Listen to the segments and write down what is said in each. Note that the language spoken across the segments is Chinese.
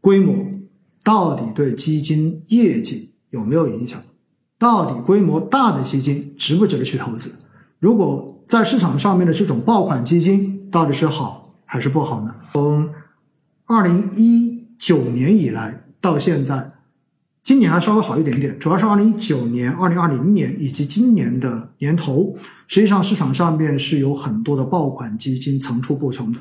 规模到底对基金业绩有没有影响？到底规模大的基金值不值得去投资？如果在市场上面的这种爆款基金到底是好还是不好呢？从二零一九年以来到现在，今年还稍微好一点点，主要是二零一九年、二零二零年以及今年的年头，实际上市场上面是有很多的爆款基金层出不穷的。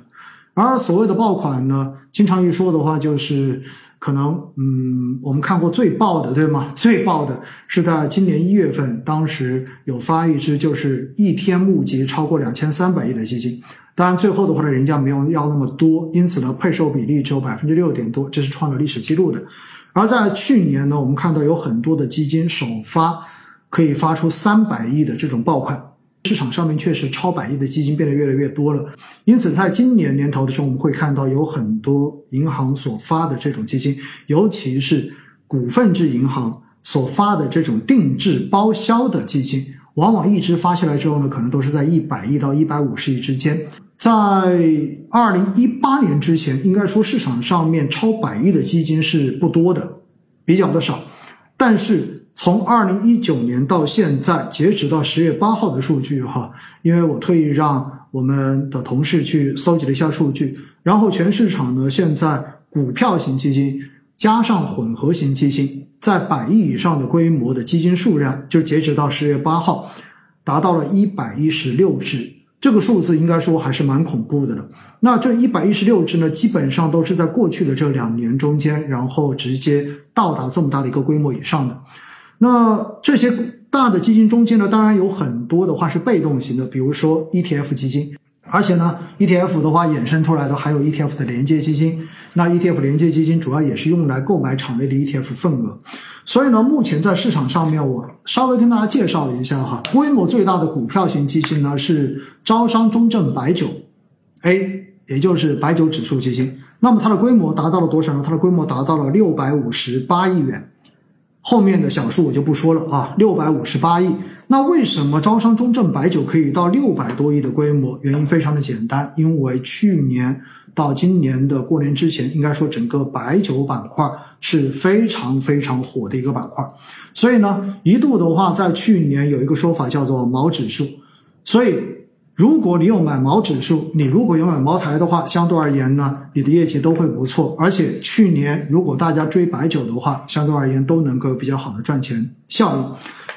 而所谓的爆款呢，经常一说的话就是。可能，嗯，我们看过最爆的，对吗？最爆的是在今年一月份，当时有发一支，就是一天募集超过两千三百亿的基金。当然，最后的话呢，人家没有要那么多，因此呢，配售比例只有百分之六点多，这是创了历史记录的。而在去年呢，我们看到有很多的基金首发可以发出三百亿的这种爆款。市场上面确实超百亿的基金变得越来越多了，因此在今年年头的时候，我们会看到有很多银行所发的这种基金，尤其是股份制银行所发的这种定制包销的基金，往往一支发下来之后呢，可能都是在一百亿到一百五十亿之间。在二零一八年之前，应该说市场上面超百亿的基金是不多的，比较的少，但是。从二零一九年到现在，截止到十月八号的数据，哈，因为我特意让我们的同事去搜集了一下数据，然后全市场呢，现在股票型基金加上混合型基金，在百亿以上的规模的基金数量，就截止到十月八号，达到了一百一十六只，这个数字应该说还是蛮恐怖的了。那这一百一十六只呢，基本上都是在过去的这两年中间，然后直接到达这么大的一个规模以上的。那这些大的基金中间呢，当然有很多的话是被动型的，比如说 ETF 基金，而且呢，ETF 的话衍生出来的还有 ETF 的连接基金。那 ETF 连接基金主要也是用来购买场内的 ETF 份额。所以呢，目前在市场上面，我稍微跟大家介绍一下哈，规模最大的股票型基金呢是招商中证白酒 A，也就是白酒指数基金。那么它的规模达到了多少呢？它的规模达到了六百五十八亿元。后面的小数我就不说了啊，六百五十八亿。那为什么招商中证白酒可以到六百多亿的规模？原因非常的简单，因为去年到今年的过年之前，应该说整个白酒板块是非常非常火的一个板块，所以呢，一度的话在去年有一个说法叫做毛指数，所以。如果你有买毛指数，你如果有买茅台的话，相对而言呢，你的业绩都会不错。而且去年如果大家追白酒的话，相对而言都能够比较好的赚钱效应。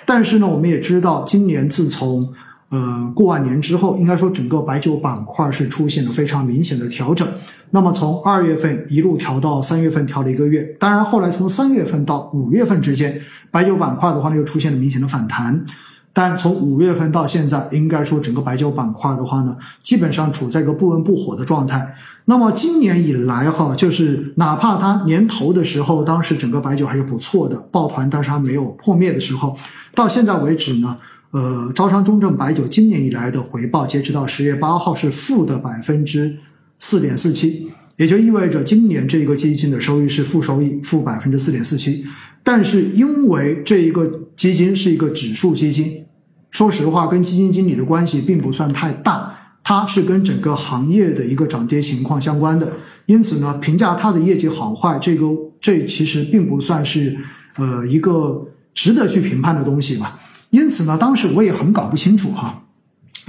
但是呢，我们也知道，今年自从呃过完年之后，应该说整个白酒板块是出现了非常明显的调整。那么从二月份一路调到三月份，调了一个月。当然后来从三月份到五月份之间，白酒板块的话呢又出现了明显的反弹。但从五月份到现在，应该说整个白酒板块的话呢，基本上处在一个不温不火的状态。那么今年以来哈，就是哪怕它年头的时候，当时整个白酒还是不错的，抱团，但是它没有破灭的时候，到现在为止呢，呃，招商中证白酒今年以来的回报，截止到十月八号是负的百分之四点四七，也就意味着今年这个基金的收益是负收益，负百分之四点四七。但是因为这一个基金是一个指数基金，说实话，跟基金经理的关系并不算太大，它是跟整个行业的一个涨跌情况相关的。因此呢，评价它的业绩好坏，这个这其实并不算是呃一个值得去评判的东西吧。因此呢，当时我也很搞不清楚哈，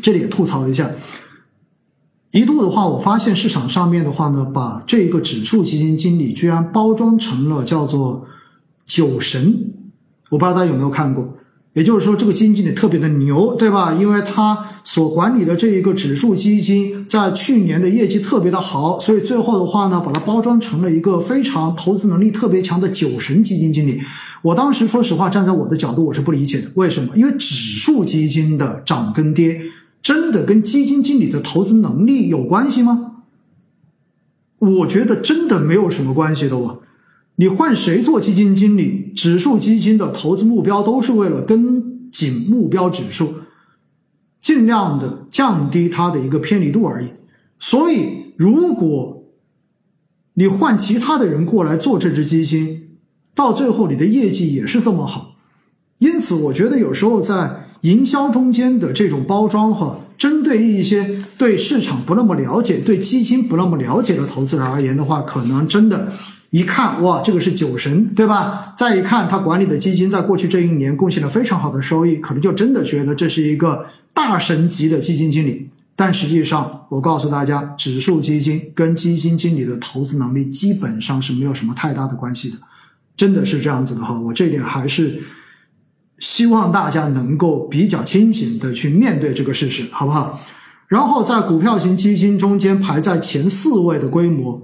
这里也吐槽一下，一度的话，我发现市场上面的话呢，把这个指数基金经理居然包装成了叫做。酒神，我不知道大家有没有看过。也就是说，这个基金经理特别的牛，对吧？因为他所管理的这一个指数基金在去年的业绩特别的好，所以最后的话呢，把它包装成了一个非常投资能力特别强的酒神基金经理。我当时说实话，站在我的角度，我是不理解的。为什么？因为指数基金的涨跟跌，真的跟基金经理的投资能力有关系吗？我觉得真的没有什么关系的哦。你换谁做基金经理？指数基金的投资目标都是为了跟紧目标指数，尽量的降低它的一个偏离度而已。所以，如果你换其他的人过来做这只基金，到最后你的业绩也是这么好。因此，我觉得有时候在营销中间的这种包装，哈，针对于一些对市场不那么了解、对基金不那么了解的投资人而言的话，可能真的。一看哇，这个是酒神，对吧？再一看他管理的基金在过去这一年贡献了非常好的收益，可能就真的觉得这是一个大神级的基金经理。但实际上，我告诉大家，指数基金跟基金经理的投资能力基本上是没有什么太大的关系的，真的是这样子的哈。我这点还是希望大家能够比较清醒的去面对这个事实，好不好？然后在股票型基金中间排在前四位的规模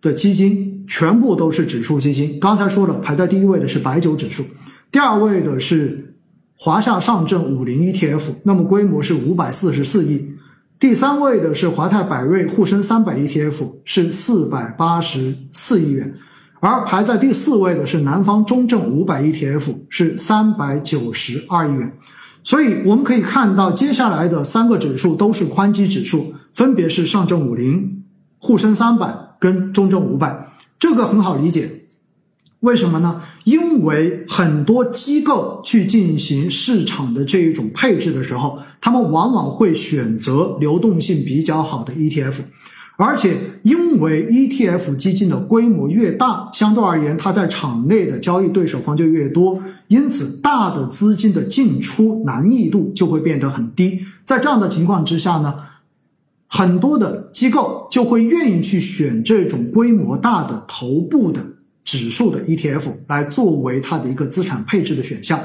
的基金，全部都是指数基金。刚才说了，排在第一位的是白酒指数，第二位的是华夏上证五零 ETF，那么规模是五百四十四亿。第三位的是华泰柏瑞沪深三百 ETF，是四百八十四亿元，而排在第四位的是南方中证五百 ETF，是三百九十二亿元。所以我们可以看到，接下来的三个指数都是宽基指数，分别是上证五零、沪深三百跟中证五百。这个很好理解，为什么呢？因为很多机构去进行市场的这一种配置的时候。他们往往会选择流动性比较好的 ETF，而且因为 ETF 基金的规模越大，相对而言，它在场内的交易对手方就越多，因此大的资金的进出难易度就会变得很低。在这样的情况之下呢，很多的机构就会愿意去选这种规模大的头部的指数的 ETF 来作为它的一个资产配置的选项。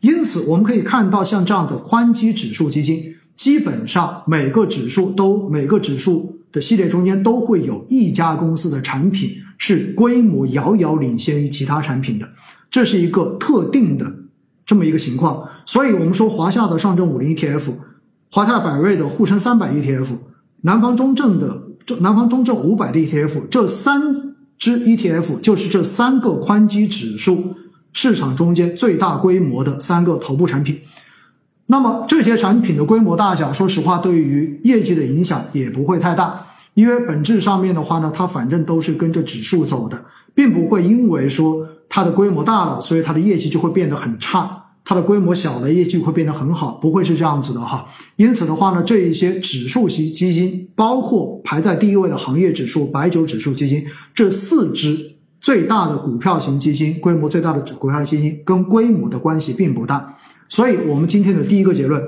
因此，我们可以看到，像这样的宽基指数基金，基本上每个指数都每个指数的系列中间都会有一家公司的产品是规模遥遥领先于其他产品的，这是一个特定的这么一个情况。所以，我们说华夏的上证五零 ETF、华泰柏瑞的沪深三百 ETF、南方中证的这南方中证五百的 ETF，这三只 ETF 就是这三个宽基指数。市场中间最大规模的三个头部产品，那么这些产品的规模大小，说实话，对于业绩的影响也不会太大，因为本质上面的话呢，它反正都是跟着指数走的，并不会因为说它的规模大了，所以它的业绩就会变得很差；它的规模小了，业绩会变得很好，不会是这样子的哈。因此的话呢，这一些指数型基金，包括排在第一位的行业指数白酒指数基金，这四只。最大的股票型基金，规模最大的股票型基金跟规模的关系并不大，所以我们今天的第一个结论，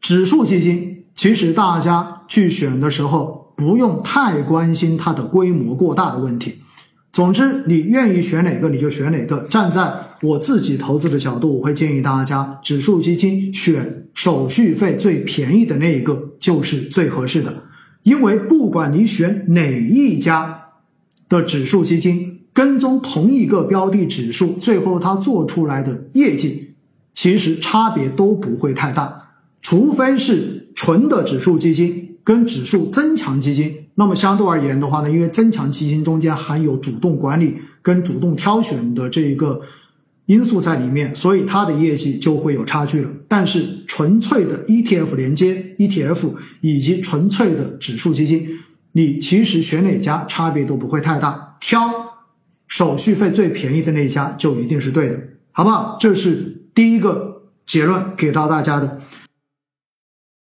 指数基金其实大家去选的时候不用太关心它的规模过大的问题。总之，你愿意选哪个你就选哪个。站在我自己投资的角度，我会建议大家，指数基金选手续费最便宜的那一个就是最合适的，因为不管你选哪一家。的指数基金跟踪同一个标的指数，最后它做出来的业绩其实差别都不会太大，除非是纯的指数基金跟指数增强基金。那么相对而言的话呢，因为增强基金中间含有主动管理跟主动挑选的这一个因素在里面，所以它的业绩就会有差距了。但是纯粹的 ETF 连接 ETF 以及纯粹的指数基金。你其实选哪家差别都不会太大，挑手续费最便宜的那一家就一定是对的，好不好？这是第一个结论给到大家的。